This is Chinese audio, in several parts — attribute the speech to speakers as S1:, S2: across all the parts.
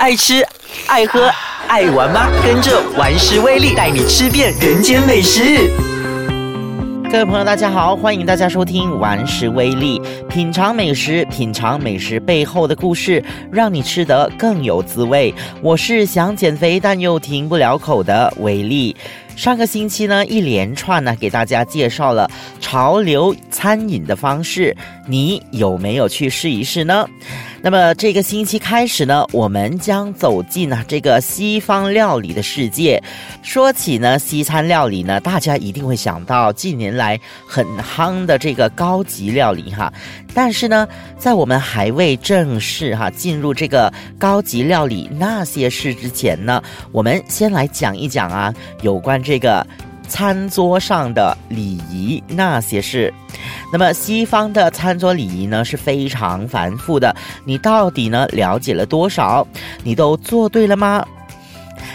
S1: 爱吃、爱喝、爱玩吗？跟着玩食威力带你吃遍人间美食。
S2: 各位朋友，大家好，欢迎大家收听《玩食威力》，品尝美食，品尝美食背后的故事，让你吃得更有滋味。我是想减肥但又停不了口的威力。上个星期呢，一连串呢给大家介绍了潮流餐饮的方式，你有没有去试一试呢？那么这个星期开始呢，我们将走进呢这个西方料理的世界。说起呢西餐料理呢，大家一定会想到近年来很夯的这个高级料理哈。但是呢，在我们还未正式哈进入这个高级料理那些事之前呢，我们先来讲一讲啊有关这个餐桌上的礼仪那些事。那么西方的餐桌礼仪呢是非常繁复的，你到底呢了解了多少？你都做对了吗？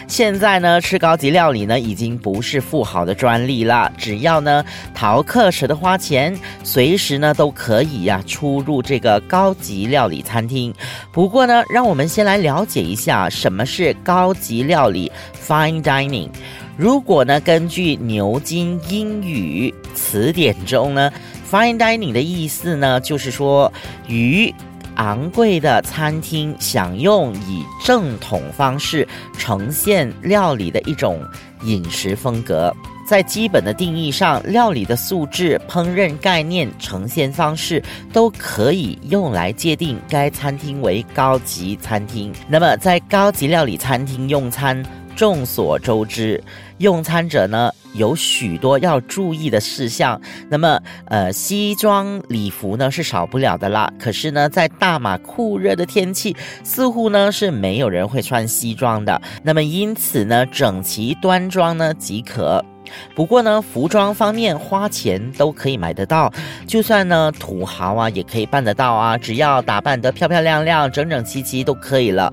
S2: 现在呢，吃高级料理呢，已经不是富豪的专利了。只要呢，逃课舍得花钱，随时呢都可以呀出入这个高级料理餐厅。不过呢，让我们先来了解一下什么是高级料理 （Fine Dining）。如果呢，根据牛津英语词典中呢，“Fine Dining” 的意思呢，就是说与。昂贵的餐厅享用以正统方式呈现料理的一种饮食风格，在基本的定义上，料理的素质、烹饪概念、呈现方式都可以用来界定该餐厅为高级餐厅。那么，在高级料理餐厅用餐。众所周知，用餐者呢有许多要注意的事项。那么，呃，西装礼服呢是少不了的啦。可是呢，在大马酷热的天气，似乎呢是没有人会穿西装的。那么，因此呢，整齐端庄呢即可。不过呢，服装方面花钱都可以买得到，就算呢土豪啊也可以办得到啊，只要打扮得漂漂亮亮、整整齐齐都可以了。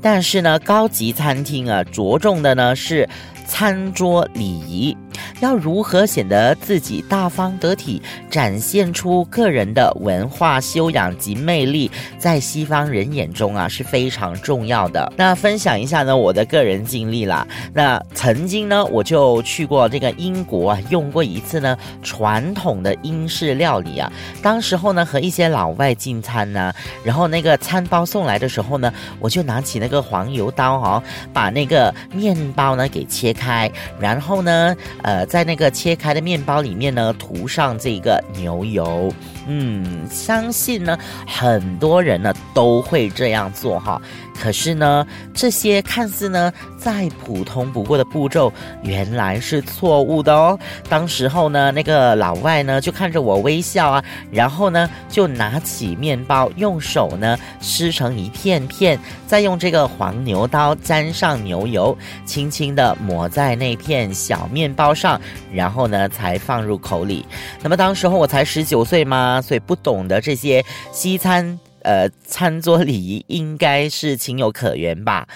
S2: 但是呢，高级餐厅啊，着重的呢是。餐桌礼仪要如何显得自己大方得体，展现出个人的文化修养及魅力，在西方人眼中啊是非常重要的。那分享一下呢我的个人经历啦。那曾经呢我就去过这个英国啊，用过一次呢传统的英式料理啊。当时候呢和一些老外进餐呢，然后那个餐包送来的时候呢，我就拿起那个黄油刀哈，把那个面包呢给切。开，然后呢，呃，在那个切开的面包里面呢，涂上这个牛油。嗯，相信呢，很多人呢都会这样做哈。可是呢，这些看似呢再普通不过的步骤，原来是错误的哦。当时候呢，那个老外呢就看着我微笑啊，然后呢就拿起面包，用手呢撕成一片片，再用这个黄牛刀沾上牛油，轻轻的抹在那片小面包上，然后呢才放入口里。那么当时候我才十九岁嘛。所以不懂得这些西餐。呃，餐桌礼仪应该是情有可原吧？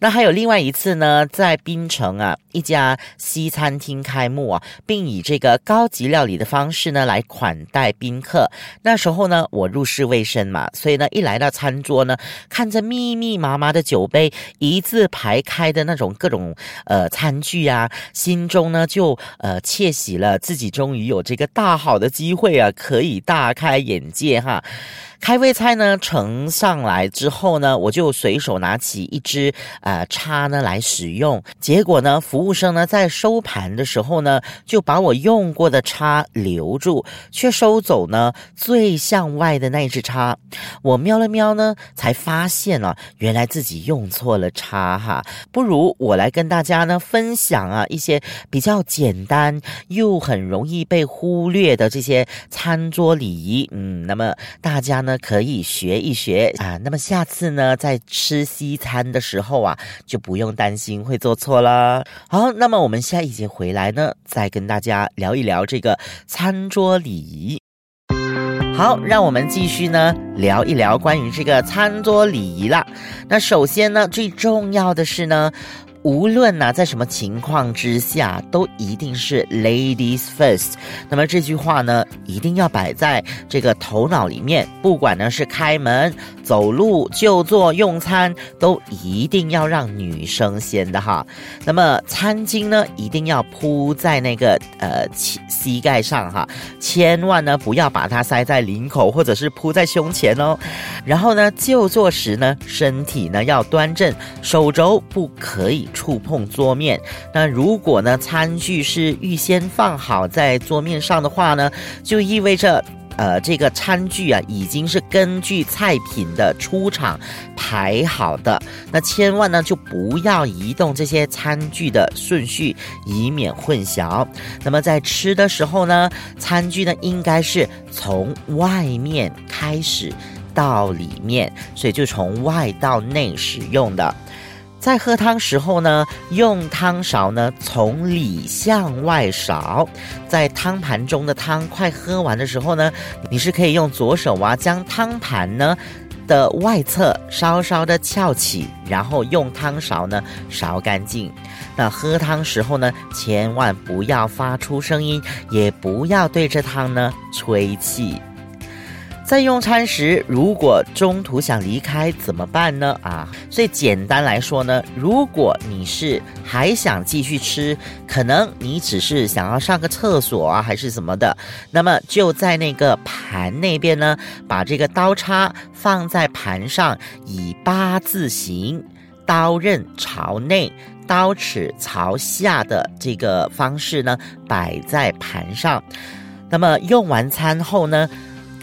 S2: 那还有另外一次呢，在槟城啊，一家西餐厅开幕啊，并以这个高级料理的方式呢来款待宾客。那时候呢，我入世未深嘛，所以呢，一来到餐桌呢，看着密密麻麻的酒杯，一字排开的那种各种呃餐具啊，心中呢就呃窃喜了，自己终于有这个大好的机会啊，可以大开眼界哈。开胃菜呢盛上来之后呢，我就随手拿起一支呃叉呢来使用。结果呢，服务生呢在收盘的时候呢，就把我用过的叉留住，却收走呢最向外的那支叉。我瞄了瞄呢，才发现啊，原来自己用错了叉哈。不如我来跟大家呢分享啊一些比较简单又很容易被忽略的这些餐桌礼仪。嗯，那么大家呢？可以学一学啊，那么下次呢，在吃西餐的时候啊，就不用担心会做错了。好，那么我们下一节回来呢，再跟大家聊一聊这个餐桌礼仪。好，让我们继续呢聊一聊关于这个餐桌礼仪啦。那首先呢，最重要的是呢。无论呢在什么情况之下，都一定是 ladies first。那么这句话呢，一定要摆在这个头脑里面。不管呢是开门、走路、就坐、用餐，都一定要让女生先的哈。那么餐巾呢，一定要铺在那个呃膝膝盖上哈，千万呢不要把它塞在领口或者是铺在胸前哦。然后呢，就坐时呢，身体呢要端正，手肘不可以。触碰桌面，那如果呢餐具是预先放好在桌面上的话呢，就意味着，呃，这个餐具啊已经是根据菜品的出场排好的，那千万呢就不要移动这些餐具的顺序，以免混淆。那么在吃的时候呢，餐具呢应该是从外面开始到里面，所以就从外到内使用的。在喝汤时候呢，用汤勺呢从里向外勺，在汤盘中的汤快喝完的时候呢，你是可以用左手啊将汤盘呢的外侧稍稍的翘起，然后用汤勺呢勺干净。那喝汤时候呢，千万不要发出声音，也不要对着汤呢吹气。在用餐时，如果中途想离开怎么办呢？啊，所以简单来说呢，如果你是还想继续吃，可能你只是想要上个厕所啊，还是什么的，那么就在那个盘那边呢，把这个刀叉放在盘上，以八字形，刀刃朝内，刀齿朝下的这个方式呢，摆在盘上。那么用完餐后呢？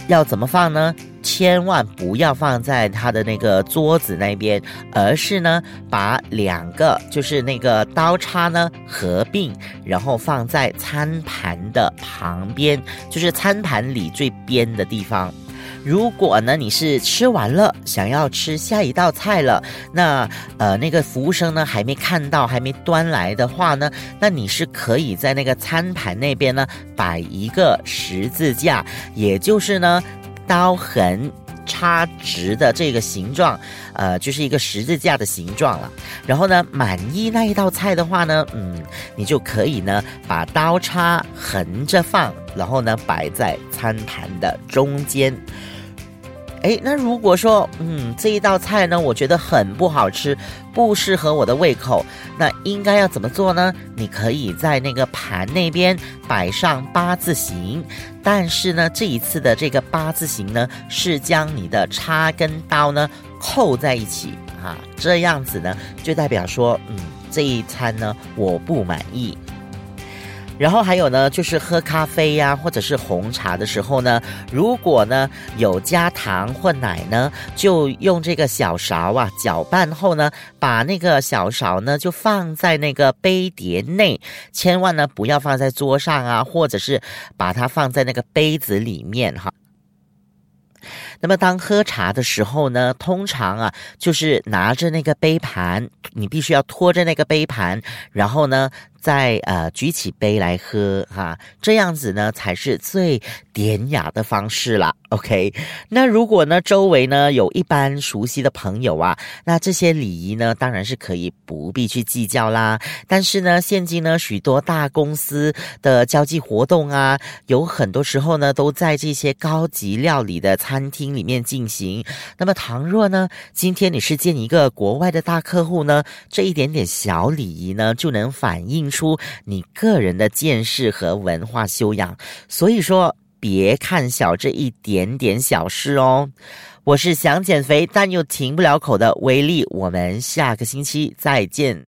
S2: 要怎么放呢？千万不要放在他的那个桌子那边，而是呢，把两个就是那个刀叉呢合并，然后放在餐盘的旁边，就是餐盘里最边的地方。如果呢你是吃完了，想要吃下一道菜了，那呃那个服务生呢还没看到，还没端来的话呢，那你是可以在那个餐盘那边呢摆一个十字架，也就是呢刀痕插直的这个形状，呃就是一个十字架的形状了。然后呢满意那一道菜的话呢，嗯你就可以呢把刀叉横着放，然后呢摆在餐盘的中间。哎，那如果说，嗯，这一道菜呢，我觉得很不好吃，不适合我的胃口，那应该要怎么做呢？你可以在那个盘那边摆上八字形，但是呢，这一次的这个八字形呢，是将你的叉跟刀呢扣在一起啊，这样子呢，就代表说，嗯，这一餐呢，我不满意。然后还有呢，就是喝咖啡呀，或者是红茶的时候呢，如果呢有加糖或奶呢，就用这个小勺啊搅拌后呢，把那个小勺呢就放在那个杯碟内，千万呢不要放在桌上啊，或者是把它放在那个杯子里面哈。那么当喝茶的时候呢，通常啊就是拿着那个杯盘，你必须要拖着那个杯盘，然后呢。再呃举起杯来喝哈，这样子呢才是最典雅的方式啦。OK，那如果呢周围呢有一般熟悉的朋友啊，那这些礼仪呢当然是可以不必去计较啦。但是呢，现今呢许多大公司的交际活动啊，有很多时候呢都在这些高级料理的餐厅里面进行。那么倘若呢今天你是见一个国外的大客户呢，这一点点小礼仪呢就能反映。出你个人的见识和文化修养，所以说别看小这一点点小事哦。我是想减肥但又停不了口的威力，我们下个星期再见。